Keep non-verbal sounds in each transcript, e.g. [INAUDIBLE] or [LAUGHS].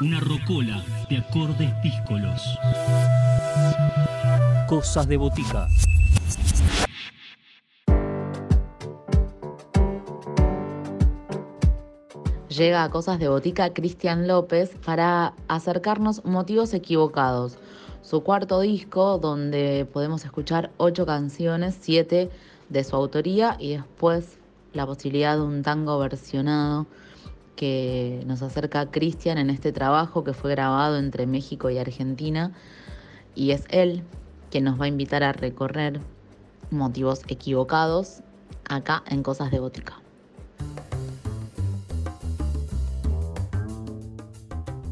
Una rocola de acordes díscolos. Cosas de botica. Llega a Cosas de Botica Cristian López para acercarnos Motivos Equivocados, su cuarto disco donde podemos escuchar ocho canciones, siete de su autoría y después la posibilidad de un tango versionado que nos acerca a Cristian en este trabajo que fue grabado entre México y Argentina y es él quien nos va a invitar a recorrer motivos equivocados acá en Cosas de Botica.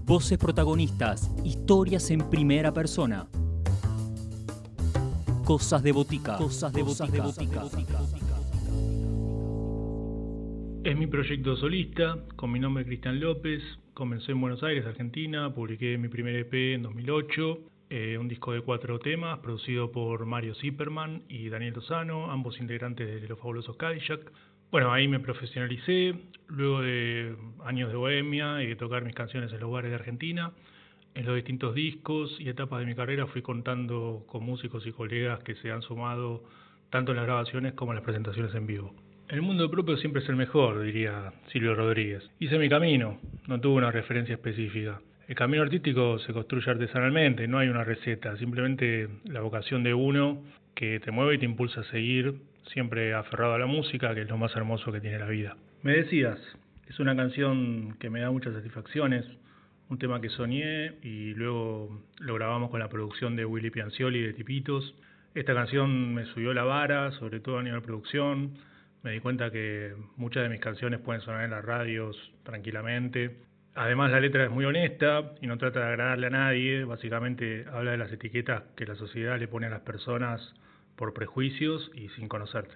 Voces protagonistas, historias en primera persona. Cosas de botica. Cosas de botica. Es mi proyecto solista, con mi nombre Cristian López. Comencé en Buenos Aires, Argentina. Publiqué mi primer EP en 2008. Eh, un disco de cuatro temas, producido por Mario Zipperman y Daniel Lozano, ambos integrantes de Los Fabulosos Cadillac. Bueno, ahí me profesionalicé, luego de años de bohemia y de tocar mis canciones en los bares de Argentina. En los distintos discos y etapas de mi carrera fui contando con músicos y colegas que se han sumado tanto en las grabaciones como en las presentaciones en vivo. El mundo propio siempre es el mejor, diría Silvio Rodríguez. Hice mi camino, no tuve una referencia específica. El camino artístico se construye artesanalmente, no hay una receta, simplemente la vocación de uno que te mueve y te impulsa a seguir siempre aferrado a la música, que es lo más hermoso que tiene la vida. Me decías, es una canción que me da muchas satisfacciones, un tema que soñé y luego lo grabamos con la producción de Willy Piancioli de Tipitos. Esta canción me subió la vara, sobre todo a nivel producción. Me di cuenta que muchas de mis canciones pueden sonar en las radios tranquilamente. Además la letra es muy honesta y no trata de agradarle a nadie, básicamente habla de las etiquetas que la sociedad le pone a las personas por prejuicios y sin conocerte.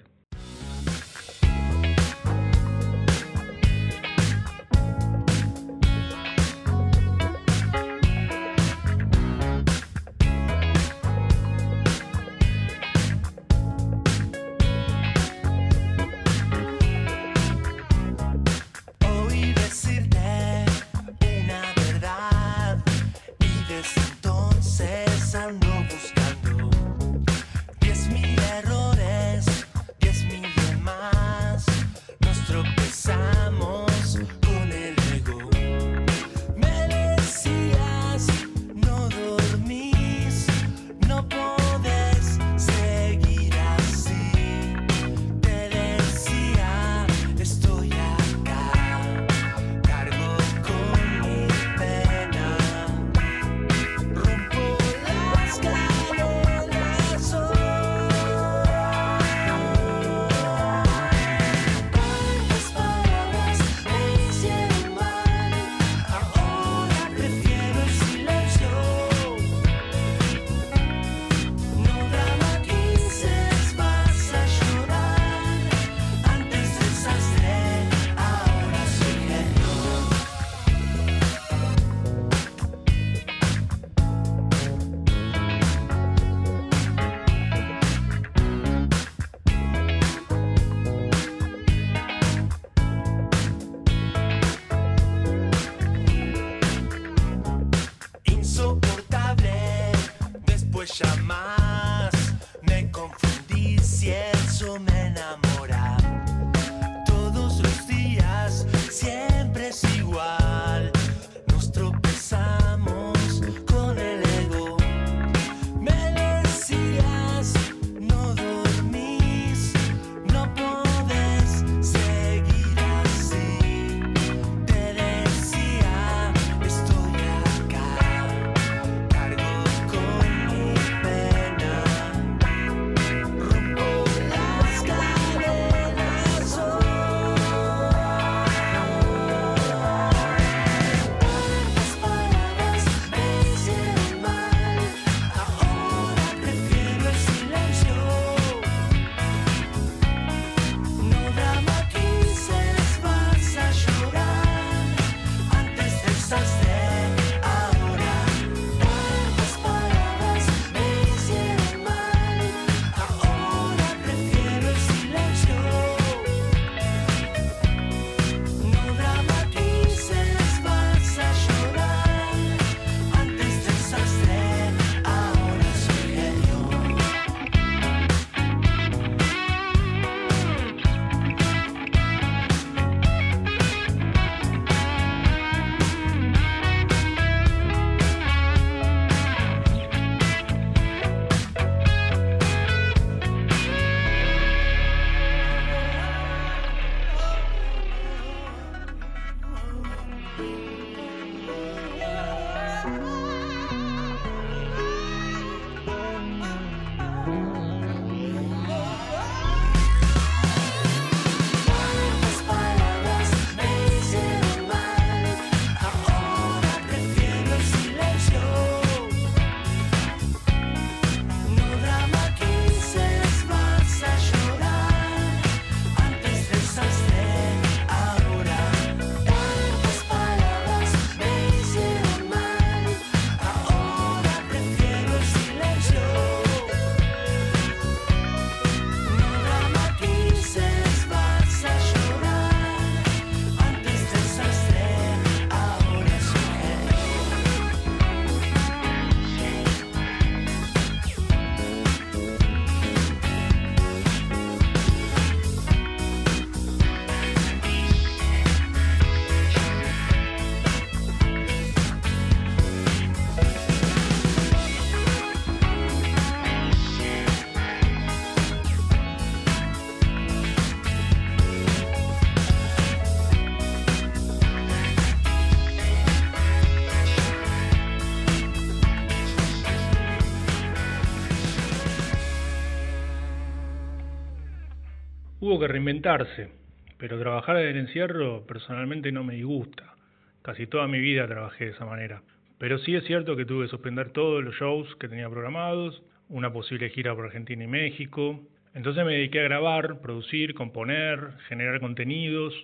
Reinventarse, pero trabajar en el encierro personalmente no me disgusta. Casi toda mi vida trabajé de esa manera. Pero sí es cierto que tuve que suspender todos los shows que tenía programados, una posible gira por Argentina y México. Entonces me dediqué a grabar, producir, componer, generar contenidos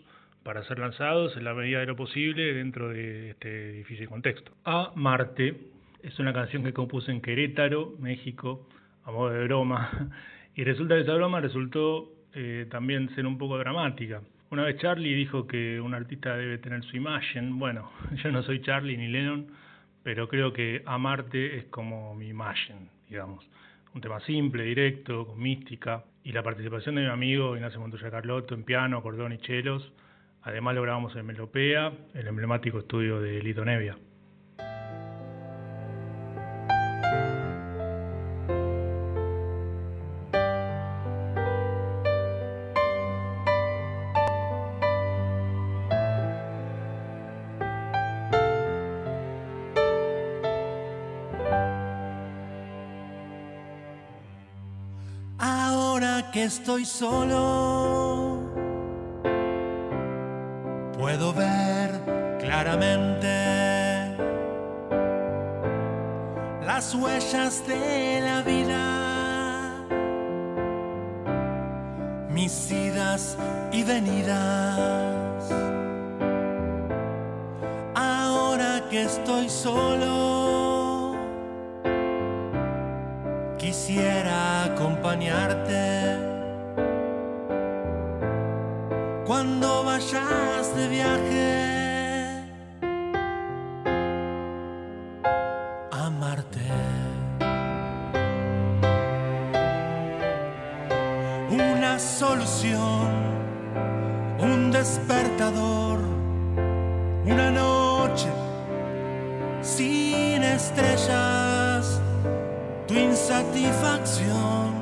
para ser lanzados en la medida de lo posible dentro de este difícil contexto. A Marte es una canción que compuse en Querétaro, México, a modo de broma. [LAUGHS] Y resulta que esa broma resultó eh, también ser un poco dramática. Una vez Charlie dijo que un artista debe tener su imagen. Bueno, [LAUGHS] yo no soy Charlie ni Lennon, pero creo que Amarte es como mi imagen, digamos. Un tema simple, directo, con mística, y la participación de mi amigo Ignacio Montoya Carlotto en piano, acordeón y chelos. Además lo grabamos en Melopea, el emblemático estudio de Lito Nevia. Estoy solo, puedo ver claramente las huellas de la vida, mis idas y venidas. Ahora que estoy solo, quisiera acompañarte de viaje a Marte. Una solución, un despertador, una noche sin estrellas, tu insatisfacción,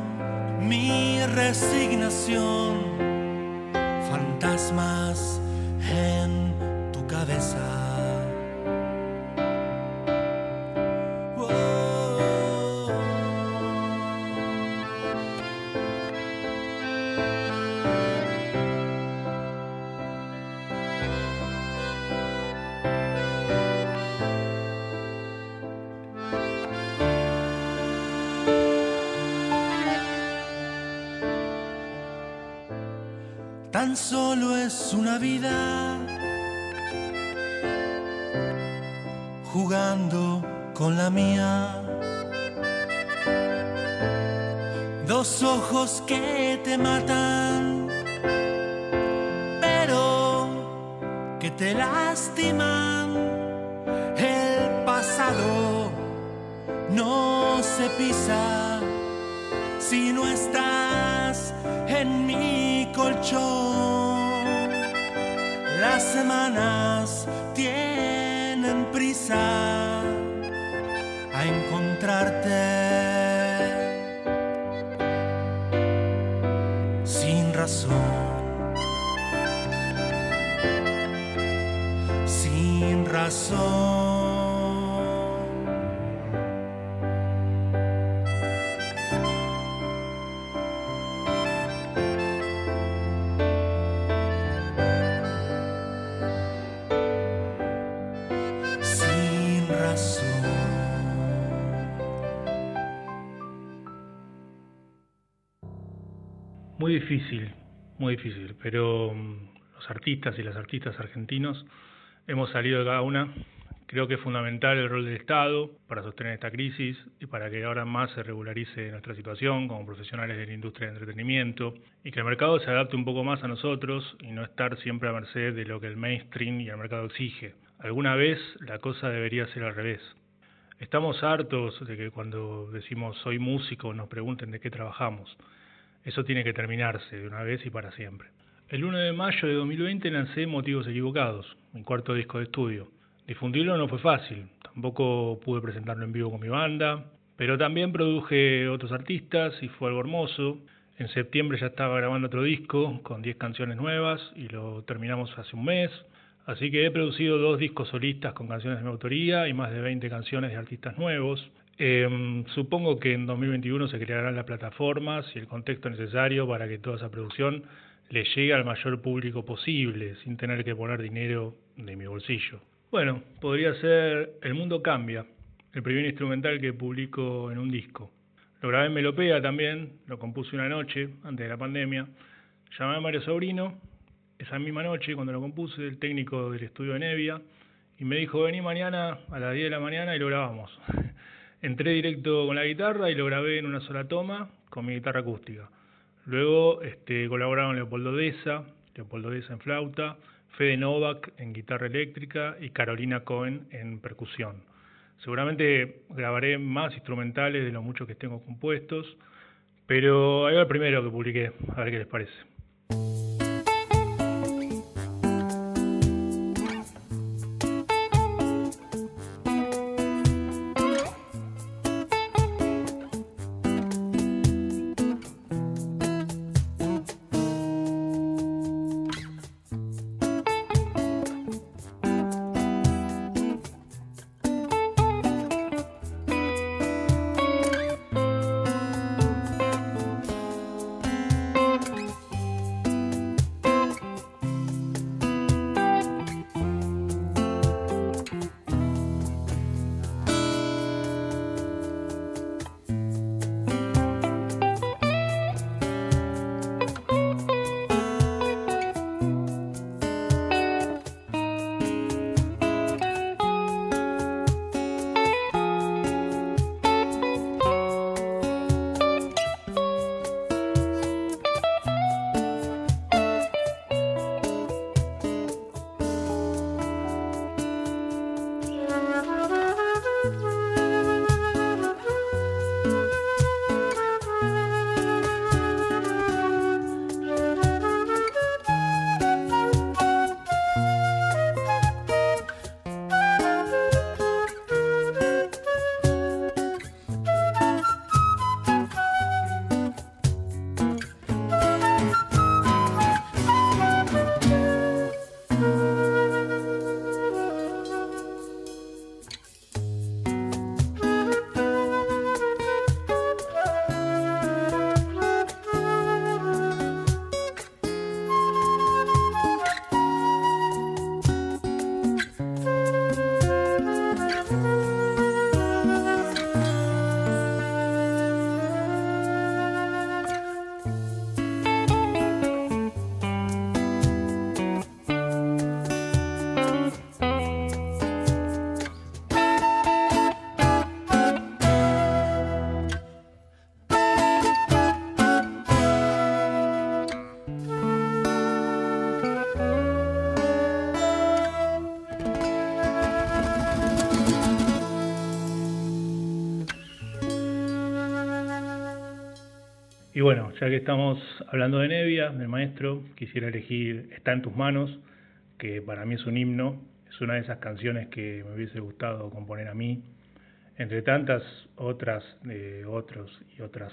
mi resignación fantasmas en tan solo es una vida jugando con la mía. Dos ojos que te matan, pero que te lastiman. El pasado no se pisa si no estás en mi colchón. Las semanas tienen prisa a encontrarte. Sin razón. Sin razón. Muy difícil, muy difícil, pero mm, los artistas y las artistas argentinos hemos salido de cada una. Creo que es fundamental el rol del Estado para sostener esta crisis y para que ahora más se regularice nuestra situación como profesionales de la industria de entretenimiento y que el mercado se adapte un poco más a nosotros y no estar siempre a merced de lo que el mainstream y el mercado exige. Alguna vez la cosa debería ser al revés. Estamos hartos de que cuando decimos soy músico nos pregunten de qué trabajamos. Eso tiene que terminarse de una vez y para siempre. El 1 de mayo de 2020 lancé Motivos Equivocados, mi cuarto disco de estudio. Difundirlo no fue fácil, tampoco pude presentarlo en vivo con mi banda, pero también produje otros artistas y fue algo hermoso. En septiembre ya estaba grabando otro disco con 10 canciones nuevas y lo terminamos hace un mes. Así que he producido dos discos solistas con canciones de mi autoría y más de 20 canciones de artistas nuevos. Eh, supongo que en 2021 se crearán las plataformas y el contexto necesario para que toda esa producción le llegue al mayor público posible, sin tener que poner dinero de mi bolsillo. Bueno, podría ser El Mundo Cambia, el primer instrumental que publico en un disco. Lo grabé en Melopea también, lo compuse una noche, antes de la pandemia. Llamé a Mario Sobrino, esa misma noche, cuando lo compuse, el técnico del estudio de Nevia, y me dijo, vení mañana a las 10 de la mañana y lo grabamos. Entré directo con la guitarra y lo grabé en una sola toma con mi guitarra acústica. Luego este, colaboraron Leopoldo Deza, Leopoldo Deza en flauta, Fede Novak en guitarra eléctrica y Carolina Cohen en percusión. Seguramente grabaré más instrumentales de los muchos que tengo compuestos, pero ahí va el primero que publiqué, a ver qué les parece. Ya que estamos hablando de Nevia, del maestro, quisiera elegir Está en tus manos, que para mí es un himno, es una de esas canciones que me hubiese gustado componer a mí, entre tantas otras de otros y otras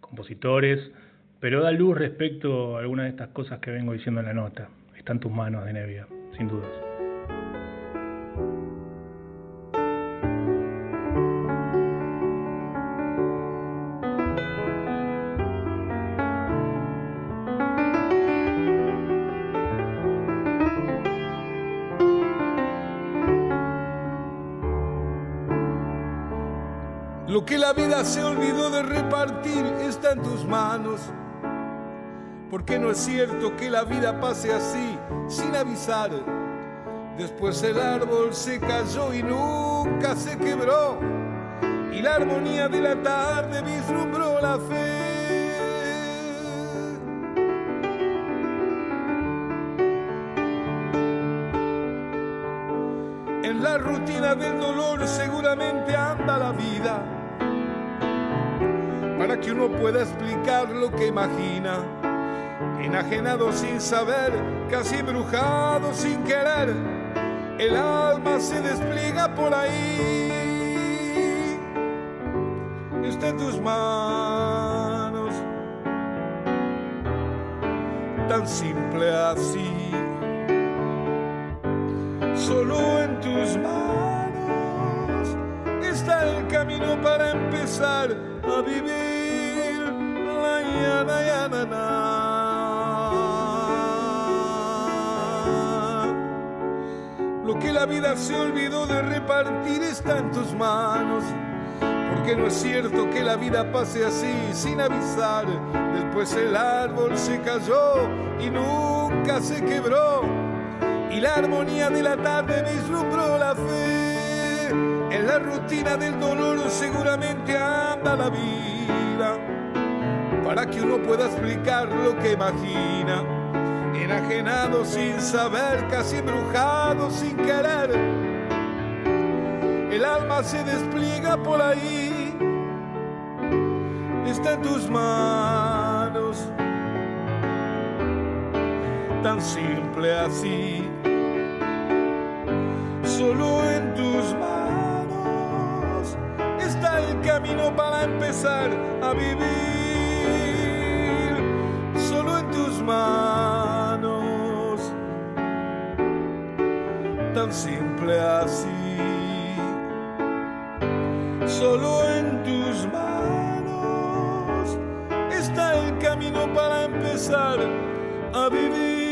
compositores, pero da luz respecto a algunas de estas cosas que vengo diciendo en la nota. Está en tus manos de Nevia, sin dudas. Lo que la vida se olvidó de repartir está en tus manos. Porque no es cierto que la vida pase así, sin avisar. Después el árbol se cayó y nunca se quebró. Y la armonía de la tarde vislumbró la fe. Rutina del dolor seguramente anda la vida para que uno pueda explicar lo que imagina. Enajenado sin saber, casi brujado sin querer, el alma se despliega por ahí. En tus manos, tan simple así solo en tus manos está el camino para empezar a vivir. La, ya, na, na. Lo que la vida se olvidó de repartir está en tus manos. Porque no es cierto que la vida pase así sin avisar. Después el árbol se cayó y nunca se quebró y la armonía de la tarde vislumbró la fe. En la rutina del dolor seguramente anda la vida. Para que uno pueda explicar lo que imagina. Enajenado sin saber, casi embrujado sin querer el alma se despliega por ahí, está en tus manos, tan simple así, solo en tus manos está el camino para empezar a vivir, solo en tus manos, tan simple así. Solo en tus manos está el camino para empezar a vivir.